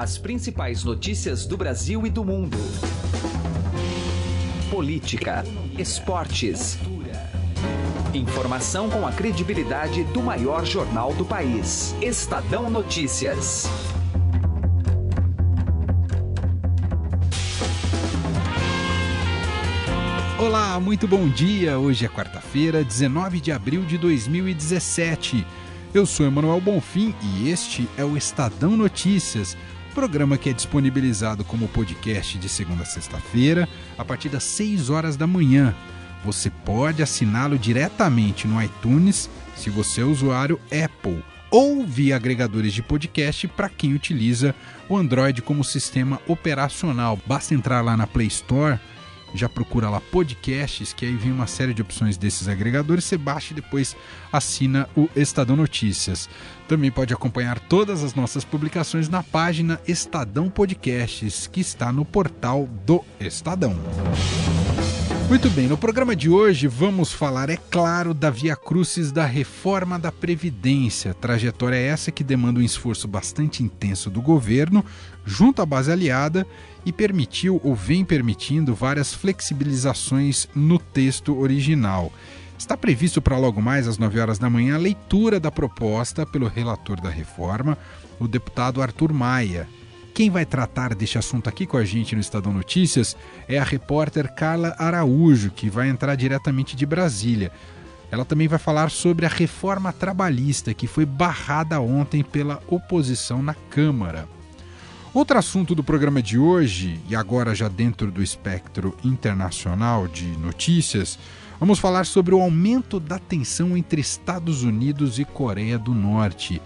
As principais notícias do Brasil e do mundo. Política, esportes. Informação com a credibilidade do maior jornal do país. Estadão Notícias. Olá, muito bom dia. Hoje é quarta-feira, 19 de abril de 2017. Eu sou Emanuel Bonfim e este é o Estadão Notícias, programa que é disponibilizado como podcast de segunda a sexta-feira, a partir das 6 horas da manhã. Você pode assiná-lo diretamente no iTunes, se você é usuário Apple, ou via agregadores de podcast para quem utiliza o Android como sistema operacional. Basta entrar lá na Play Store já procura lá podcasts, que aí vem uma série de opções desses agregadores, você baixa e depois assina o Estadão Notícias. Também pode acompanhar todas as nossas publicações na página Estadão Podcasts, que está no portal do Estadão. Muito bem, no programa de hoje vamos falar, é claro, da Via Crucis da reforma da Previdência. Trajetória essa que demanda um esforço bastante intenso do governo, junto à base aliada, e permitiu ou vem permitindo várias flexibilizações no texto original. Está previsto para logo mais às 9 horas da manhã a leitura da proposta pelo relator da reforma, o deputado Arthur Maia, quem vai tratar deste assunto aqui com a gente no Estadão Notícias é a repórter Carla Araújo, que vai entrar diretamente de Brasília. Ela também vai falar sobre a reforma trabalhista que foi barrada ontem pela oposição na Câmara. Outro assunto do programa de hoje, e agora já dentro do espectro internacional de notícias, vamos falar sobre o aumento da tensão entre Estados Unidos e Coreia do Norte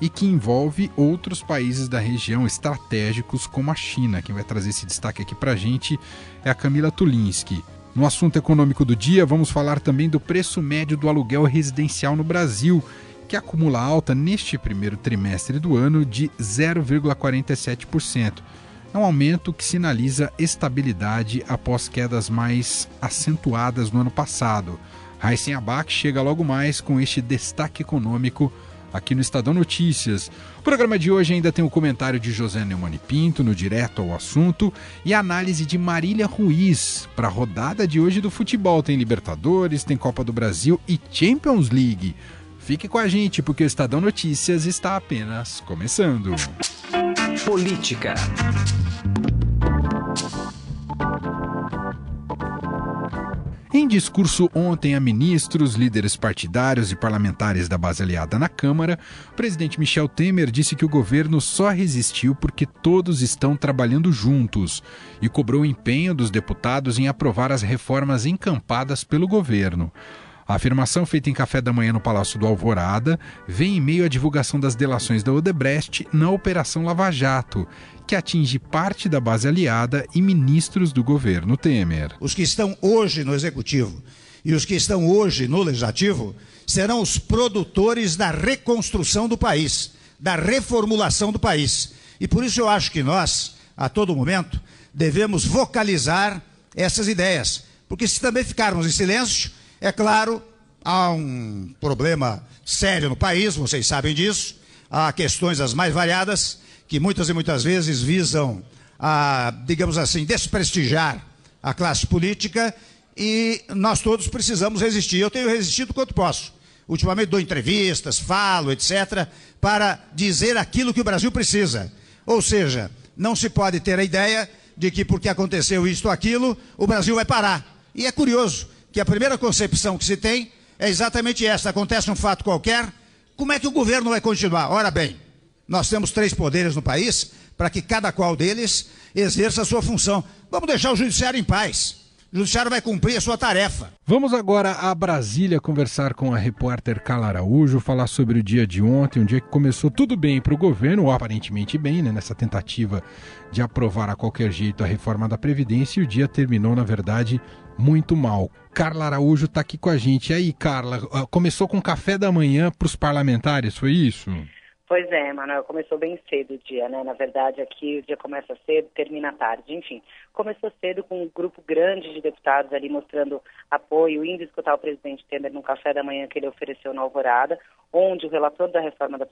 e que envolve outros países da região estratégicos como a China. Quem vai trazer esse destaque aqui para a gente é a Camila Tulinski. No assunto econômico do dia, vamos falar também do preço médio do aluguel residencial no Brasil, que acumula alta neste primeiro trimestre do ano de 0,47%. É um aumento que sinaliza estabilidade após quedas mais acentuadas no ano passado. Raíssen Abac chega logo mais com este destaque econômico aqui no Estadão Notícias. O programa de hoje ainda tem o comentário de José Neumani Pinto, no Direto ao Assunto, e a análise de Marília Ruiz para a rodada de hoje do futebol. Tem Libertadores, tem Copa do Brasil e Champions League. Fique com a gente, porque o Estadão Notícias está apenas começando. Política. Em discurso ontem a ministros, líderes partidários e parlamentares da base aliada na Câmara, o presidente Michel Temer disse que o governo só resistiu porque todos estão trabalhando juntos e cobrou o empenho dos deputados em aprovar as reformas encampadas pelo governo. A afirmação feita em café da manhã no Palácio do Alvorada vem em meio à divulgação das delações da Odebrecht na Operação Lava Jato, que atinge parte da base aliada e ministros do governo Temer. Os que estão hoje no executivo e os que estão hoje no legislativo serão os produtores da reconstrução do país, da reformulação do país. E por isso eu acho que nós, a todo momento, devemos vocalizar essas ideias. Porque se também ficarmos em silêncio, é claro, há um problema sério no país, vocês sabem disso, há questões as mais variadas que muitas e muitas vezes visam a, digamos assim, desprestigiar a classe política e nós todos precisamos resistir. Eu tenho resistido quanto posso. Ultimamente dou entrevistas, falo, etc., para dizer aquilo que o Brasil precisa. Ou seja, não se pode ter a ideia de que porque aconteceu isto ou aquilo, o Brasil vai parar. E é curioso que a primeira concepção que se tem é exatamente essa: acontece um fato qualquer, como é que o governo vai continuar? Ora bem, nós temos três poderes no país para que cada qual deles exerça a sua função. Vamos deixar o judiciário em paz. O judiciário vai cumprir a sua tarefa. Vamos agora a Brasília conversar com a repórter Carla Araújo, falar sobre o dia de ontem, um dia que começou tudo bem para o governo, ou aparentemente bem, né, nessa tentativa de aprovar a qualquer jeito a reforma da Previdência, e o dia terminou, na verdade, muito mal. Carla Araújo está aqui com a gente. E aí, Carla, ah, começou com café da manhã para os parlamentares, foi isso? Pois é, Manuel, começou bem cedo o dia, né? Na verdade, aqui o dia começa cedo, termina tarde. Enfim, começou cedo com um grupo grande de deputados ali mostrando apoio, indo escutar o presidente Temer no café da manhã que ele ofereceu na Alvorada, onde o relator da reforma da,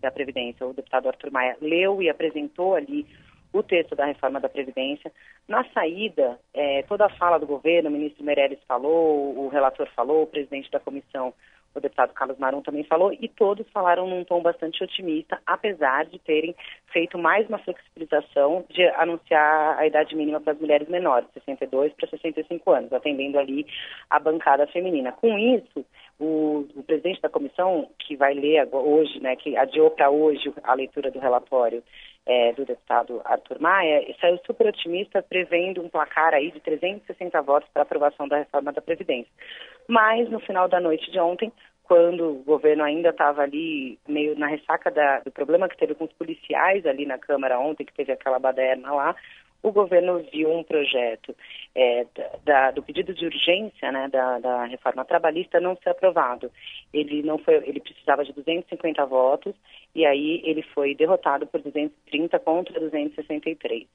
da Previdência, o deputado Arthur Maia, leu e apresentou ali o texto da reforma da Previdência. Na saída, é, toda a fala do governo, o ministro Meirelles falou, o relator falou, o presidente da comissão o deputado Carlos Marum também falou, e todos falaram num tom bastante otimista, apesar de terem feito mais uma flexibilização de anunciar a idade mínima para as mulheres menores, 62 para 65 anos, atendendo ali a bancada feminina. Com isso, o, o presidente da comissão, que vai ler hoje, né, que adiou para hoje a leitura do relatório, é, do deputado Arthur Maia, saiu super otimista, prevendo um placar aí de 360 votos para aprovação da reforma da Previdência. Mas, no final da noite de ontem, quando o governo ainda estava ali meio na ressaca da, do problema que teve com os policiais ali na Câmara ontem, que teve aquela baderna lá, o governo viu um projeto é, da, do pedido de urgência né, da, da, reforma trabalhista não ser aprovado. Ele não foi, ele precisava de 250 votos e aí ele foi derrotado por 230 contra 263.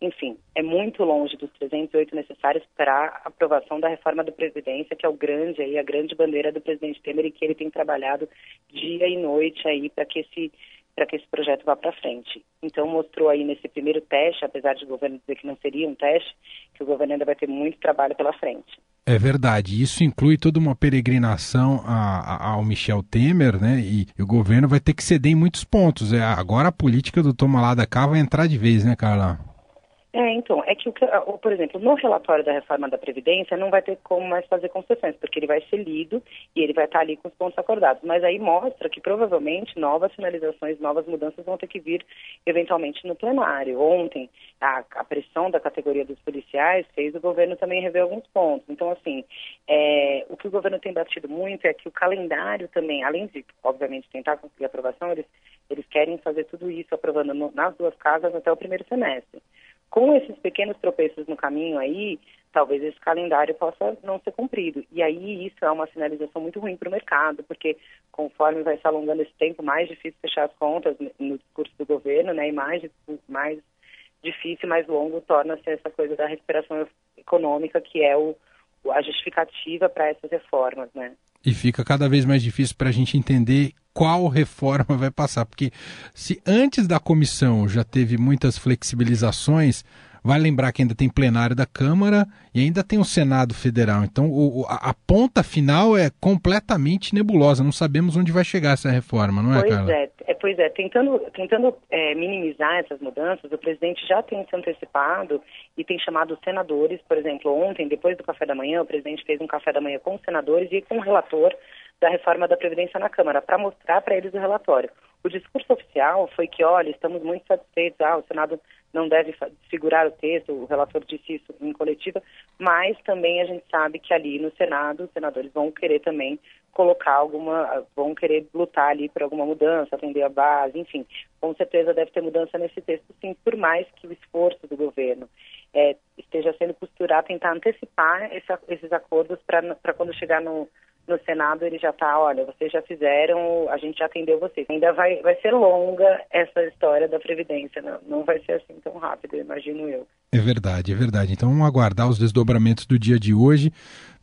Enfim, é muito longe dos 308 necessários para a aprovação da reforma da Previdência, que é o grande aí, a grande bandeira do presidente Temer e que ele tem trabalhado dia e noite aí para que esse para que esse projeto vá para frente. Então mostrou aí nesse primeiro teste, apesar de o governo dizer que não seria um teste, que o governo ainda vai ter muito trabalho pela frente. É verdade. Isso inclui toda uma peregrinação a, a, ao Michel Temer, né? E, e, o governo vai ter que ceder em muitos pontos. É, agora a política do toma lá da cá vai entrar de vez, né, Carla? É, então, é que, por exemplo, no relatório da reforma da Previdência não vai ter como mais fazer concessões, porque ele vai ser lido e ele vai estar ali com os pontos acordados. Mas aí mostra que provavelmente novas finalizações, novas mudanças vão ter que vir eventualmente no plenário. Ontem, a, a pressão da categoria dos policiais fez o governo também rever alguns pontos. Então, assim, é, o que o governo tem batido muito é que o calendário também, além de, obviamente, tentar conseguir aprovação, eles, eles querem fazer tudo isso aprovando no, nas duas casas até o primeiro semestre com esses pequenos tropeços no caminho aí, talvez esse calendário possa não ser cumprido. E aí isso é uma sinalização muito ruim para o mercado, porque conforme vai se alongando esse tempo, mais difícil fechar as contas no discurso do governo, né? E mais, mais difícil, mais longo torna-se essa coisa da recuperação econômica, que é o, a justificativa para essas reformas, né? E fica cada vez mais difícil para a gente entender qual reforma vai passar, porque se antes da comissão já teve muitas flexibilizações, vai lembrar que ainda tem plenário da Câmara e ainda tem o Senado Federal. Então o, a, a, ponta final é completamente nebulosa. Não sabemos onde vai chegar essa reforma, não é, pois Carla? É, é, pois é. Tentando, tentando é, minimizar essas mudanças, o presidente já tem se antecipado e tem chamado os senadores. Por exemplo, ontem, depois do café da manhã, o presidente fez um café da manhã com os senadores e com o relator da reforma da Previdência na Câmara, para mostrar para eles o relatório. O discurso oficial foi que, olha, estamos muito satisfeitos, ah, o Senado não deve segurar o texto, o relator disse isso em coletiva, mas também a gente sabe que ali no Senado os senadores vão querer também colocar alguma, vão querer lutar ali por alguma mudança, atender a base, enfim, com certeza deve ter mudança nesse texto, sim, por mais que o esforço do governo é, esteja sendo costurar, tentar antecipar esse, esses acordos para quando chegar no, no Senado ele já está, olha, vocês já fizeram, a gente já atendeu vocês. Ainda vai, vai ser longa essa história da Previdência, não, não vai ser assim tão rápido, imagino eu. É verdade, é verdade. Então vamos aguardar os desdobramentos do dia de hoje.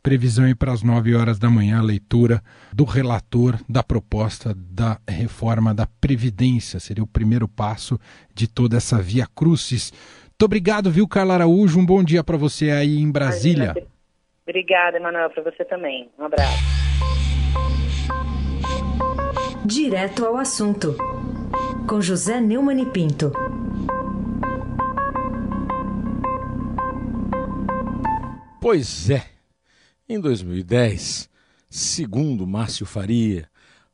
Previsão aí para as 9 horas da manhã, a leitura do relator da proposta da reforma da Previdência. Seria o primeiro passo de toda essa via crucis. Muito obrigado, viu, Carla Araújo? Um bom dia para você aí em Brasília. Imagina, Obrigada, Emanuel, para você também. Um abraço. Direto ao assunto, com José Neumann e Pinto. Pois é, em 2010, segundo Márcio Faria,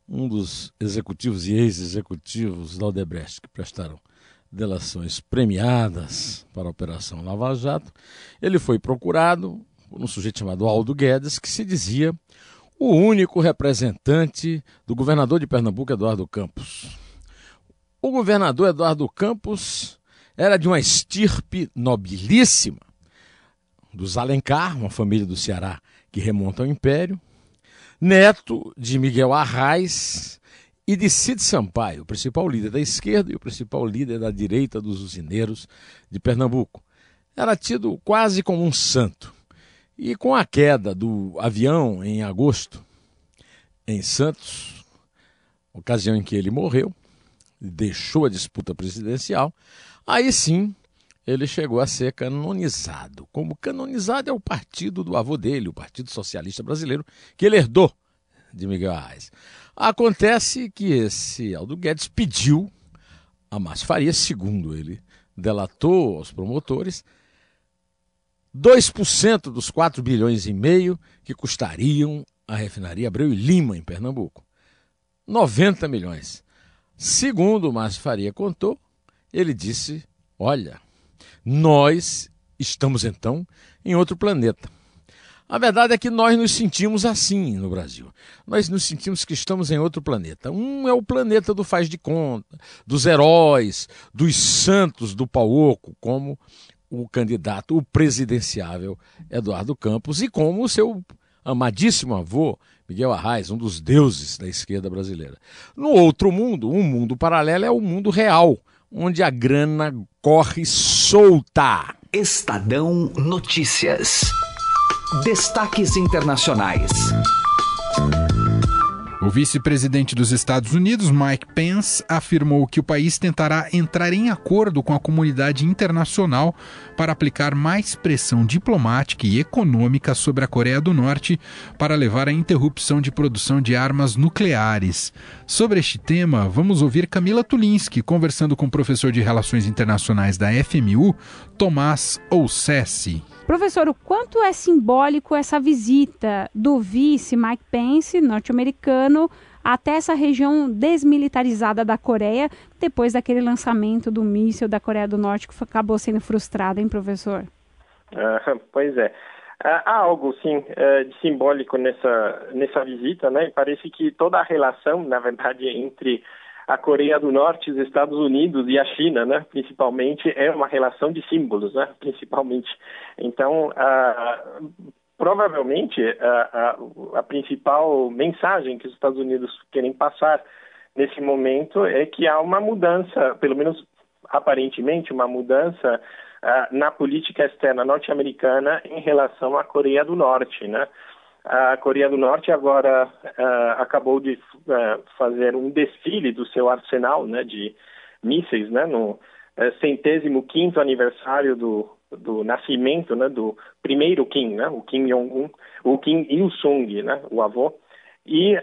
um dos executivos e ex-executivos da Odebrecht que prestaram delações premiadas para a Operação Lava Jato, ele foi procurado por um sujeito chamado Aldo Guedes, que se dizia o único representante do governador de Pernambuco, Eduardo Campos. O governador Eduardo Campos era de uma estirpe nobilíssima, dos Alencar, uma família do Ceará que remonta ao Império, neto de Miguel Arraes e de Cid Sampaio, o principal líder da esquerda e o principal líder da direita dos usineiros de Pernambuco. Era tido quase como um santo. E com a queda do avião em agosto, em Santos, ocasião em que ele morreu, deixou a disputa presidencial, aí sim ele chegou a ser canonizado. Como canonizado é o partido do avô dele, o Partido Socialista Brasileiro, que ele herdou de Miguel Arraes. Acontece que esse Aldo Guedes pediu a Márcio Faria, segundo ele delatou aos promotores, 2% dos 4 bilhões e meio que custariam a refinaria Abreu e Lima, em Pernambuco. 90 milhões. Segundo o Márcio Faria contou, ele disse: Olha, nós estamos então em outro planeta. A verdade é que nós nos sentimos assim no Brasil. Nós nos sentimos que estamos em outro planeta. Um é o planeta do faz de conta, dos heróis, dos santos do pau oco, como o candidato, o presidenciável Eduardo Campos, e como o seu amadíssimo avô, Miguel Arraes, um dos deuses da esquerda brasileira. No outro mundo, um mundo paralelo é o mundo real, onde a grana corre solta. Estadão Notícias. Destaques internacionais. O vice-presidente dos Estados Unidos, Mike Pence, afirmou que o país tentará entrar em acordo com a comunidade internacional para aplicar mais pressão diplomática e econômica sobre a Coreia do Norte para levar à interrupção de produção de armas nucleares. Sobre este tema, vamos ouvir Camila Tulinski conversando com o professor de Relações Internacionais da FMU, Tomás Oussessi. Professor, o quanto é simbólico essa visita do vice Mike Pence, norte-americano, até essa região desmilitarizada da Coreia, depois daquele lançamento do míssil da Coreia do Norte que acabou sendo frustrado, hein, professor? Uh, pois é. Uh, há algo, sim, uh, de simbólico nessa, nessa visita, né? Parece que toda a relação, na verdade, entre a Coreia do Norte, os Estados Unidos e a China, né, principalmente, é uma relação de símbolos, né, principalmente. Então, provavelmente, a, a, a principal mensagem que os Estados Unidos querem passar nesse momento é que há uma mudança, pelo menos aparentemente, uma mudança na política externa norte-americana em relação à Coreia do Norte, né? A Coreia do Norte agora uh, acabou de uh, fazer um desfile do seu arsenal né, de mísseis né, no uh, centésimo quinto aniversário do, do nascimento né, do primeiro Kim, né, o Kim Jong-un, o Kim Il-sung, né, o avô. E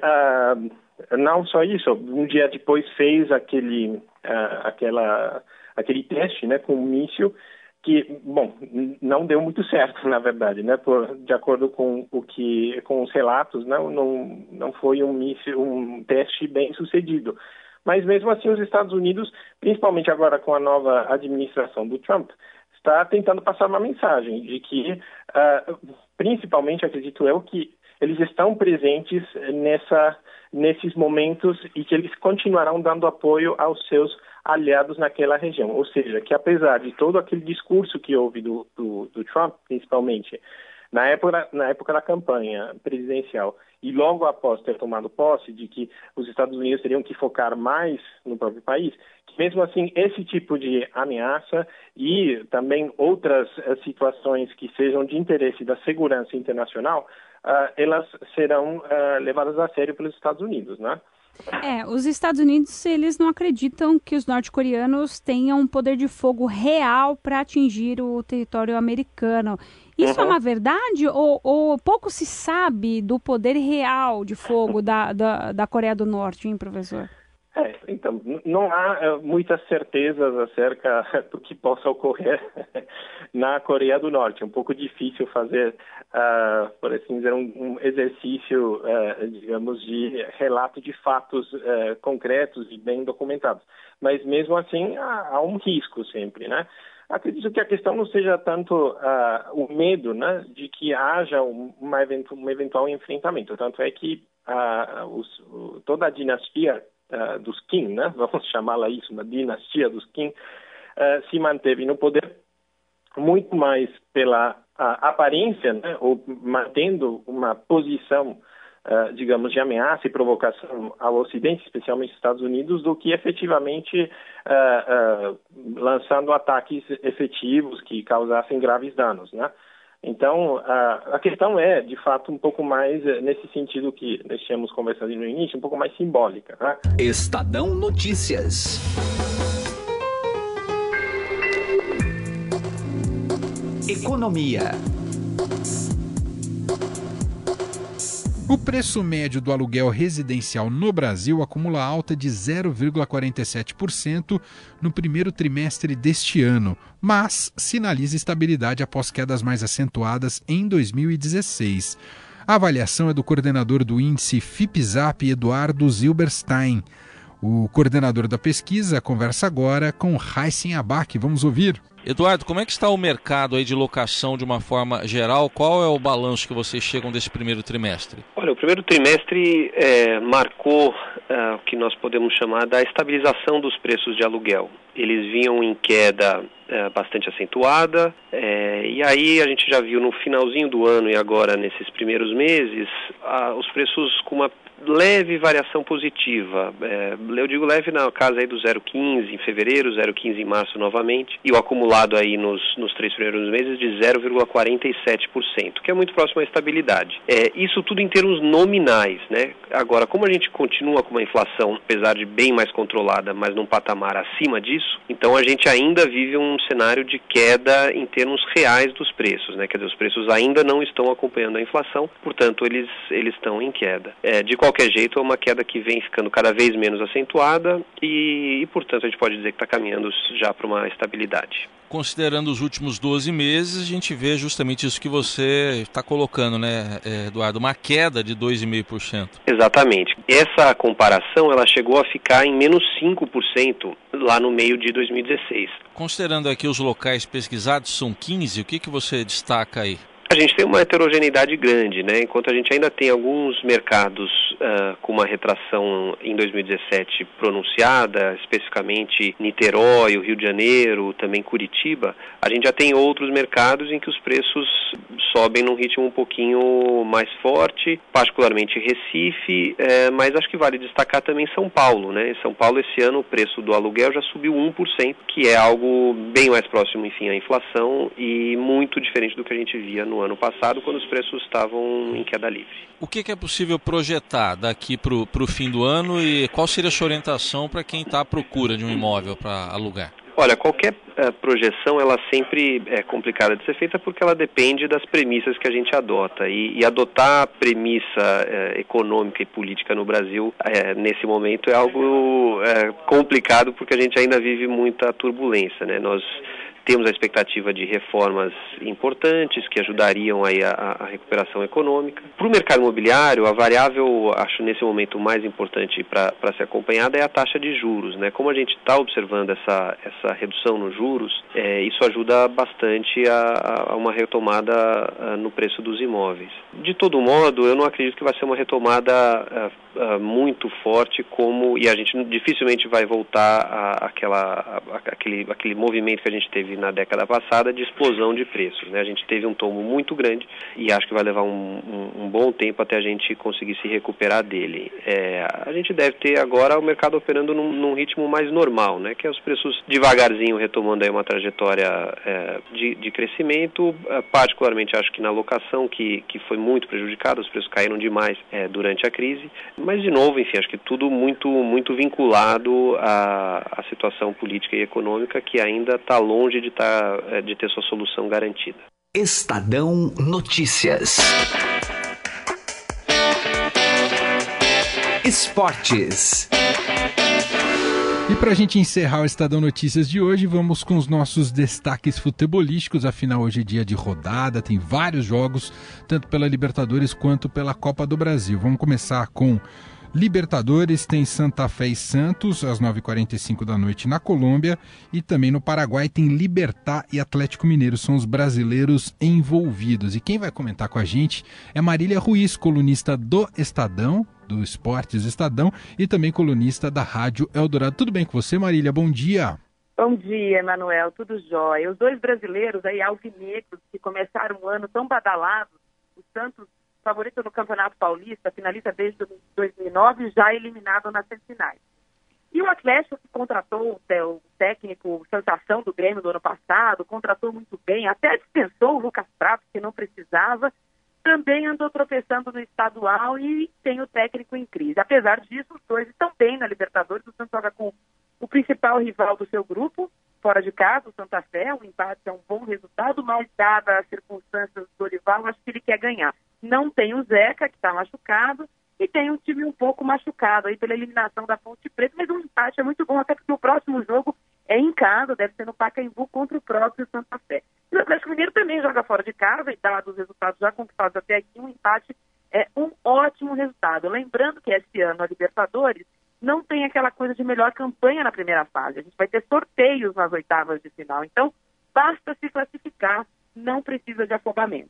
não só isso, um dia depois fez aquele, aquela, aquele teste né, com um míssil que, bom, não deu muito certo, na verdade, né? Por, de acordo com o que, com os relatos, não, não, não foi um, um teste bem sucedido. Mas mesmo assim, os Estados Unidos, principalmente agora com a nova administração do Trump, está tentando passar uma mensagem de que, uh, principalmente, acredito eu, que eles estão presentes nessa, nesses momentos e que eles continuarão dando apoio aos seus aliados naquela região. Ou seja, que apesar de todo aquele discurso que houve do, do, do Trump, principalmente, na época, na época da campanha presidencial e logo após ter tomado posse de que os Estados Unidos teriam que focar mais no próprio país, que mesmo assim esse tipo de ameaça e também outras uh, situações que sejam de interesse da segurança internacional, uh, elas serão uh, levadas a sério pelos Estados Unidos, né? É, os Estados Unidos, eles não acreditam que os norte-coreanos tenham um poder de fogo real para atingir o território americano. Isso é uhum. é uma verdade ou, ou, pouco se sabe do poder real de fogo da, da, da Coreia do Norte, hein, professor? É, então, não há é, muitas certezas acerca do que possa ocorrer na Coreia do Norte. É um pouco difícil fazer, uh, por assim dizer, um, um exercício, uh, digamos, de relato de fatos uh, concretos e bem documentados. Mas, mesmo assim, há, há, um risco sempre, né? Acredito que a questão não seja tanto o medo né, de que haja uma eventu um eventual enfrentamento. Tanto é que os, toda a dinastia uh, dos Qin, né? vamos chamá-la isso, uma dinastia dos Qin, uh, se manteve no poder muito mais pela aparência, né? ou mantendo uma posição uh, digamos, de ameaça e provocação ao Ocidente, especialmente Estados Unidos, do que efetivamente lançando ataques efetivos que causassem graves danos, né? Então, a, a, questão é, de fato, um pouco mais nesse sentido que nós tínhamos conversado no início, um pouco mais simbólica. Né? Estadão Notícias. Economia. O preço médio do aluguel residencial no Brasil acumula alta de 0,47% no primeiro trimestre deste ano, mas sinaliza estabilidade após quedas mais acentuadas em 2016. A avaliação é do coordenador do índice FIPZAP, Eduardo Zilberstein. O coordenador da pesquisa conversa agora com Heisen Abac. Vamos ouvir. Eduardo, como é que está o mercado aí de locação de uma forma geral? Qual é o balanço que vocês chegam desse primeiro trimestre? Olha, o primeiro trimestre é, marcou uh, o que nós podemos chamar da estabilização dos preços de aluguel. Eles vinham em queda uh, bastante acentuada, uh, e aí a gente já viu no finalzinho do ano e agora nesses primeiros meses os preços com uma leve variação positiva. É, eu digo leve na casa aí do 0,15 em fevereiro, 0,15 em março novamente, e o acumulado aí nos, nos três primeiros meses de 0,47%, que é muito próximo à estabilidade. É, isso tudo em termos nominais, né? Agora, como a gente continua com uma inflação, apesar de bem mais controlada, mas num patamar acima disso, então a gente ainda vive um cenário de queda em termos reais dos preços, né? Quer dizer, os preços ainda não estão acompanhando a inflação, portanto, eles, eles estão em queda. É, de qualquer jeito, é uma queda que vem ficando cada vez menos acentuada e, e portanto, a gente pode dizer que está caminhando já para uma estabilidade. Considerando os últimos 12 meses, a gente vê justamente isso que você está colocando, né, Eduardo? Uma queda de 2,5%. Exatamente. Essa comparação ela chegou a ficar em menos 5% lá no meio de 2016. Considerando aqui os locais pesquisados, são 15, o que, que você destaca aí? A gente tem uma heterogeneidade grande, né? Enquanto a gente ainda tem alguns mercados uh, com uma retração em 2017 pronunciada, especificamente Niterói, o Rio de Janeiro, também Curitiba, a gente já tem outros mercados em que os preços sobem num ritmo um pouquinho mais forte, particularmente Recife, eh, mas acho que vale destacar também São Paulo, né? Em São Paulo esse ano o preço do aluguel já subiu 1%, que é algo bem mais próximo, enfim, à inflação e muito diferente do que a gente via no ano passado, quando os preços estavam em queda livre. O que, que é possível projetar daqui para o fim do ano e qual seria a sua orientação para quem está à procura de um imóvel para alugar? Olha, qualquer uh, projeção ela sempre é complicada de ser feita porque ela depende das premissas que a gente adota e, e adotar a premissa uh, econômica e política no Brasil uh, nesse momento é algo complicado porque a gente ainda vive muita turbulência, né? Nós temos a expectativa de reformas importantes que ajudariam aí a, a recuperação econômica. Para o mercado imobiliário, a variável, acho nesse momento mais importante para ser acompanhada é a taxa de juros. Né? Como a gente está observando essa, essa redução nos juros, é, isso ajuda bastante a, a uma retomada a, no preço dos imóveis. De todo modo, eu não acredito que vai ser uma retomada muito forte como e a gente dificilmente vai voltar àquela, àquele, àquele movimento que a gente teve na década passada de explosão de preços. Né? A gente teve um tombo muito grande e acho que vai levar um, um, um bom tempo até a gente conseguir se recuperar dele. É, a gente deve ter agora o mercado operando num, num, ritmo mais normal, né? que é os preços devagarzinho retomando aí uma trajetória é, de, de, crescimento, é, particularmente acho que na locação, que, que foi muito prejudicada, os preços caíram demais é, durante a crise, mas de novo, enfim, acho que tudo muito, muito vinculado à, à situação política e econômica que ainda está longe de, tá, é, de ter sua solução garantida. Estadão Notícias. Esportes. E para a gente encerrar o Estadão Notícias de hoje, vamos com os nossos destaques futebolísticos. Afinal, hoje é dia de rodada, tem vários jogos, tanto pela Libertadores quanto pela Copa do Brasil. Vamos começar com Libertadores tem Santa Fé e Santos às 9h45 da noite na Colômbia e também no Paraguai tem Libertar e Atlético Mineiro, são os brasileiros envolvidos. E quem vai comentar com a gente é Marília Ruiz, colunista do Estadão, do Esportes Estadão e também colunista da Rádio Eldorado. Tudo bem com você, Marília? Bom dia. Bom dia, Emanuel. Tudo jóia. Os dois brasileiros aí, alvinegros, que começaram um ano tão badalados, o Santos favorito no Campeonato Paulista, finalista desde 2009, já eliminado nas semifinais. E o Atlético que contratou o técnico sensação do Grêmio do ano passado, contratou muito bem, até dispensou o Lucas Prato, que não precisava, também andou tropeçando no estadual e tem o técnico em crise. Apesar disso, os dois estão bem na Libertadores. O Santos joga com o principal rival do seu grupo, fora de casa, o Santa Fé. O empate é um bom resultado, mas, dada as circunstâncias do rival, acho que ele quer ganhar. Não tem o Zeca, que está machucado, e tem um time um pouco machucado aí pela eliminação da Ponte Preta, mas um empate é muito bom, até porque o próximo jogo é em casa, deve ser no Pacaembu contra o próprio Santa Fé. Mineiro também joga fora de casa, e dado os resultados já conquistados até aqui, um empate é um ótimo resultado. Lembrando que esse ano a Libertadores não tem aquela coisa de melhor campanha na primeira fase. A gente vai ter sorteios nas oitavas de final. Então, basta se classificar, não precisa de afobamento.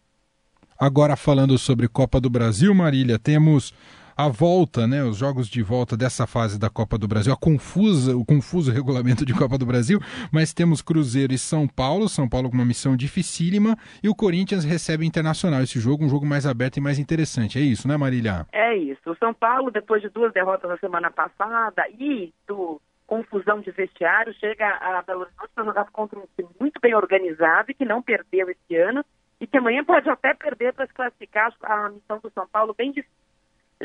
Agora falando sobre Copa do Brasil, Marília, temos a volta, né, os jogos de volta dessa fase da Copa do Brasil, a confusa, o confuso regulamento de Copa do Brasil, mas temos Cruzeiro e São Paulo, São Paulo com uma missão dificílima, e o Corinthians recebe Internacional, esse jogo um jogo mais aberto e mais interessante, é isso, né Marília? É isso, o São Paulo depois de duas derrotas na semana passada e do confusão de vestiário, chega a Belo Horizonte para jogar contra um time muito bem organizado e que não perdeu esse ano, e que amanhã pode até perder para se classificar a missão do São Paulo bem difícil.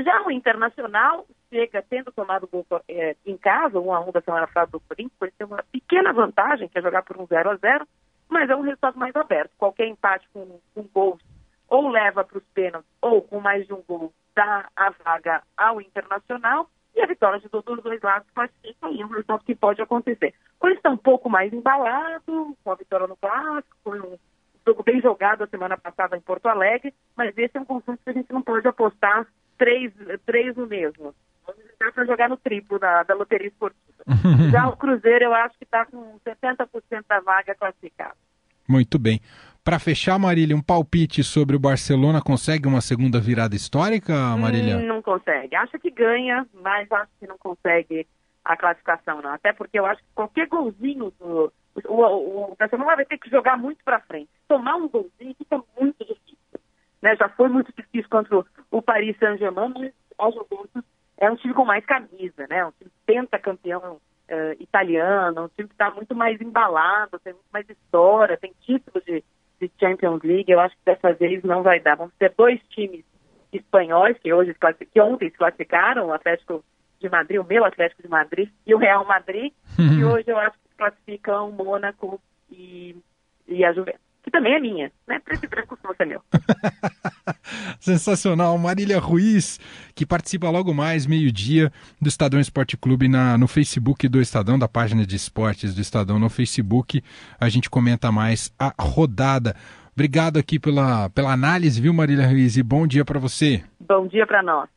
Já o Internacional chega tendo tomado gol é, em casa, 1 a 1 da semana passada do Corinthians, tem uma pequena vantagem, que é jogar por um 0 a 0 mas é um resultado mais aberto. Qualquer empate com, com gols ou leva para os pênaltis ou com mais de um gol dá a vaga ao Internacional e a vitória de todos os dois lados classifica aí um resultado que pode acontecer. Quando está um pouco mais embalado, com a vitória no clássico, foi um jogo bem jogado a semana passada em Porto Alegre, mas esse é um conjunto que a gente não pode apostar três, três no mesmo. Vamos tentar para jogar no triplo da, da loteria esportiva. Já o Cruzeiro eu acho que está com 70% da vaga classificada. Muito bem. Para fechar, Marília, um palpite sobre o Barcelona consegue uma segunda virada histórica, Marília? Hum, não consegue. Acha que ganha, mas acho que não consegue a classificação, não. Até porque eu acho que qualquer golzinho do, o, o, Barcelona vai ter que jogar muito para frente. Tomar um golzinho fica muito difícil. Né? Já foi muito difícil contra o, Paris Saint-Germain, mas a Juventus é um time com mais camisa, né? Um time pentacampeão uh, italiano, um time que está muito mais embalado, tem muito mais história, tem títulos de, de Champions League. Eu acho que dessa vez não vai dar. Vamos ter dois times espanhóis que hoje que ontem se classificaram, o Atlético de Madrid, o meu Atlético de Madrid e o Real Madrid, e hoje eu acho que classificam Mônaco e, e a Juventus que também é minha, né? Preto e branco costuma ser meu. Sensacional. Marília Ruiz, que participa logo mais, meio-dia, do Estadão Esporte Clube na, no Facebook do Estadão, da página de esportes do Estadão no Facebook. A gente comenta mais a rodada. Obrigado aqui pela, pela análise, viu, Marília Ruiz? E bom dia para você. Bom dia para nós.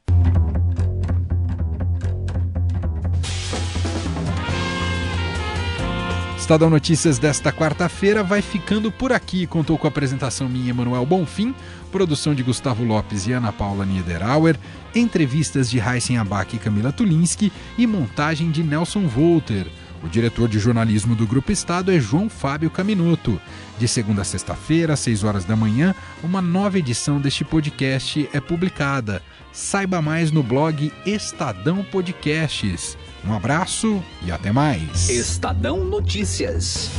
Estadão Notícias desta quarta-feira vai ficando por aqui. Contou com a apresentação minha, Emanuel Bonfim, produção de Gustavo Lopes e Ana Paula Niederauer, entrevistas de Heisen Abac e Camila Tulinski e montagem de Nelson Volter. O diretor de jornalismo do Grupo Estado é João Fábio Caminoto. De segunda a sexta-feira, às 6 horas da manhã, uma nova edição deste podcast é publicada. Saiba mais no blog Estadão Podcasts. Um abraço e até mais. Estadão Notícias.